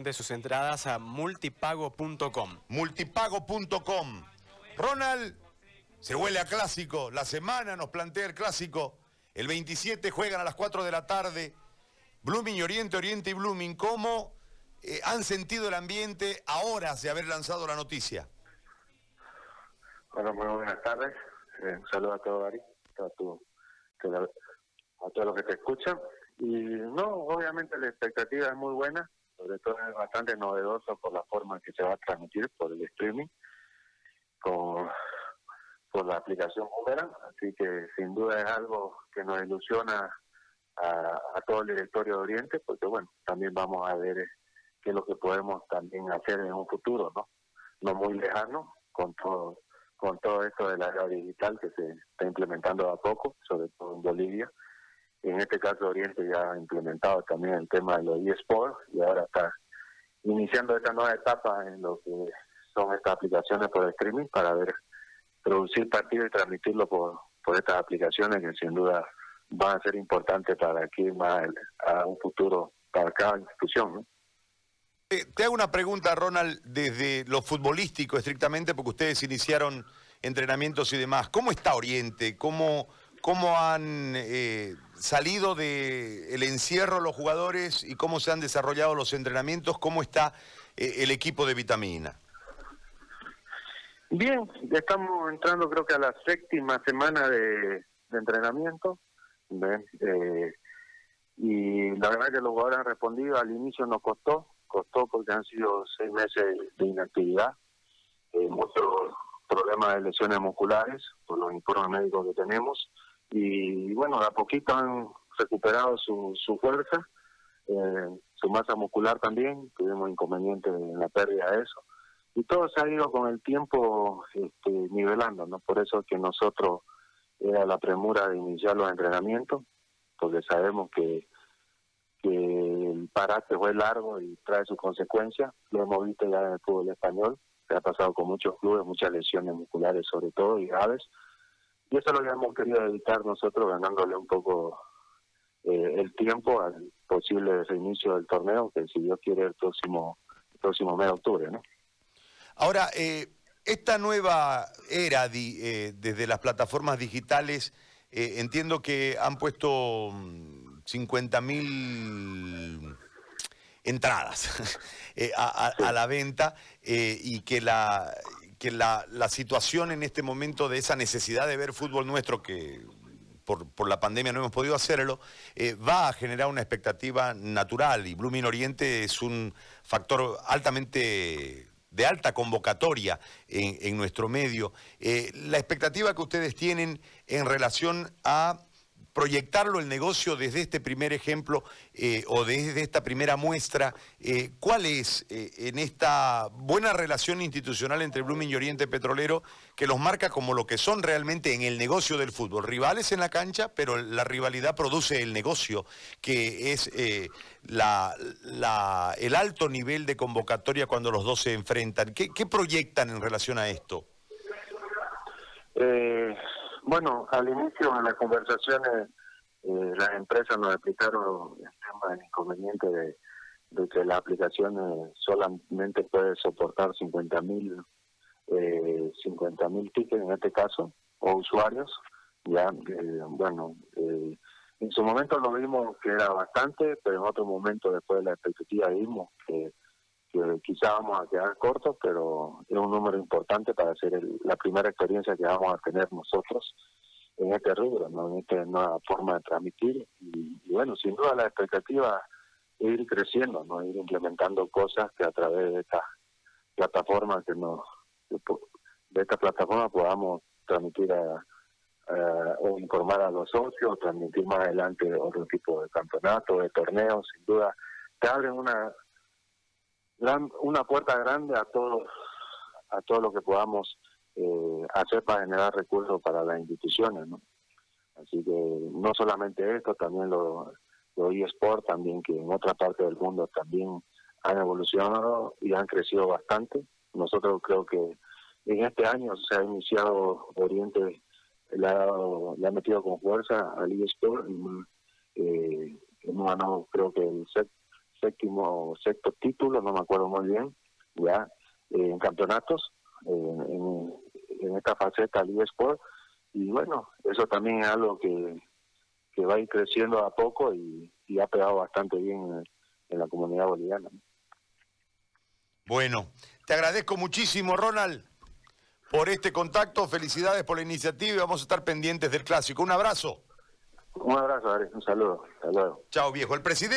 de sus entradas a multipago.com. Multipago.com. Ronald, se huele a clásico. La semana nos plantea el clásico. El 27 juegan a las 4 de la tarde. Blooming Oriente, Oriente y Blooming. ¿Cómo eh, han sentido el ambiente a horas de haber lanzado la noticia? Bueno, muy buenas tardes. Eh, un saludo a todos, Ari, a, tu, a todos los que te escuchan. Y no, obviamente la expectativa es muy buena sobre todo es bastante novedoso por la forma que se va a transmitir por el streaming, con, por la aplicación Boomerang, así que sin duda es algo que nos ilusiona a, todo el directorio de Oriente, porque bueno, también vamos a ver qué es lo que podemos también hacer en un futuro, ¿no? No muy lejano, con todo con todo esto de la era digital que se está implementando a poco, sobre todo en Bolivia, en este caso Oriente ya ha implementado también el tema de los eSports y ahora está iniciando esta nueva etapa en lo que son estas aplicaciones por streaming para ver producir partidos y transmitirlo por, por estas aplicaciones que sin duda van a ser importantes para aquí más a un futuro para cada institución. Eh, te hago una pregunta, Ronald, desde lo futbolístico estrictamente, porque ustedes iniciaron entrenamientos y demás. ¿Cómo está Oriente? ¿Cómo, cómo han eh, salido del encierro los jugadores y cómo se han desarrollado los entrenamientos, cómo está eh, el equipo de Vitamina. Bien, estamos entrando creo que a la séptima semana de, entrenamiento. Eh, y la verdad que los jugadores han respondido, al inicio nos costó, costó porque han sido seis meses de inactividad, eh, muchos problemas de lesiones musculares por los informes médicos que tenemos y bueno, a poquito han recuperado su, su fuerza, eh, su masa muscular también, tuvimos inconvenientes en la pérdida de eso, y todo se ha ido con el tiempo este, nivelando, ¿no? Por eso que nosotros era la premura de iniciar los entrenamientos, porque sabemos que, que el parate fue largo y trae sus consecuencias, lo hemos visto ya en el fútbol español, se ha pasado con muchos clubes, muchas lesiones musculares sobre todo y graves, y eso lo que hemos querido evitar nosotros, ganándole un poco eh, el tiempo al posible reinicio del torneo, que si Dios quiere el próximo, próximo mes de octubre. ¿no? Ahora, eh, esta nueva era eh, desde las plataformas digitales, entiendo que han puesto 50 mm, mil entradas a, la venta y que la que la, situación en este momento de esa necesidad de ver fútbol nuestro, que por, la pandemia no hemos podido hacerlo, eh, va a generar una expectativa natural y Blooming Oriente es un factor altamente de alta convocatoria en, nuestro medio. Eh, la expectativa que ustedes tienen en relación a proyectarlo el negocio desde este primer ejemplo eh, o desde esta primera muestra, eh, ¿cuál es eh, en esta buena relación institucional entre Blooming y Oriente Petrolero que los marca como lo que son realmente en el negocio del fútbol? Rivales en la cancha, pero la rivalidad produce el negocio, que es el alto nivel de convocatoria cuando los dos se enfrentan. ¿Qué, qué proyectan en relación a esto? Bueno, al inicio de las conversaciones, eh, las empresas nos explicaron el tema del inconveniente de, que la aplicación eh, solamente puede soportar 50 mil eh, 50 mil tickets en este caso, o usuarios. Ya, eh, bueno, en su momento lo vimos que era bastante, pero en otro momento después de la expectativa vimos que que quizá vamos a quedar cortos, pero es un número importante para hacer la primera experiencia que vamos a tener nosotros en este rubro, en esta nueva forma de transmitir. Y, bueno, sin duda la expectativa es ir creciendo, no ir implementando cosas que a través de esta plataforma que nos de esta plataforma podamos transmitir a, o informar a los socios, transmitir más adelante otro tipo de campeonatos, de torneos, sin duda. Te abren una una puerta grande a todos a todo lo que podamos eh, hacer para generar recursos para las instituciones, ¿no? Así que no solamente esto, también lo, lo eSport, también que en otra parte del mundo también han evolucionado y han crecido bastante. Nosotros creo que en este año se ha iniciado Oriente, le ha, le ha metido con fuerza al eSport y eh, hemos ganado creo que el set séptimo sexto título, no me acuerdo muy bien, ya en campeonatos en, en, esta faceta del eSport y bueno, eso también es algo que, que va a ir creciendo a poco y, ha pegado bastante bien en, la comunidad boliviana. Bueno, te agradezco muchísimo, Ronald, por este contacto. Felicidades por la iniciativa y vamos a estar pendientes del clásico. Un abrazo. Un abrazo, Ari. Un saludo. Hasta luego. Chao, viejo. El presidente.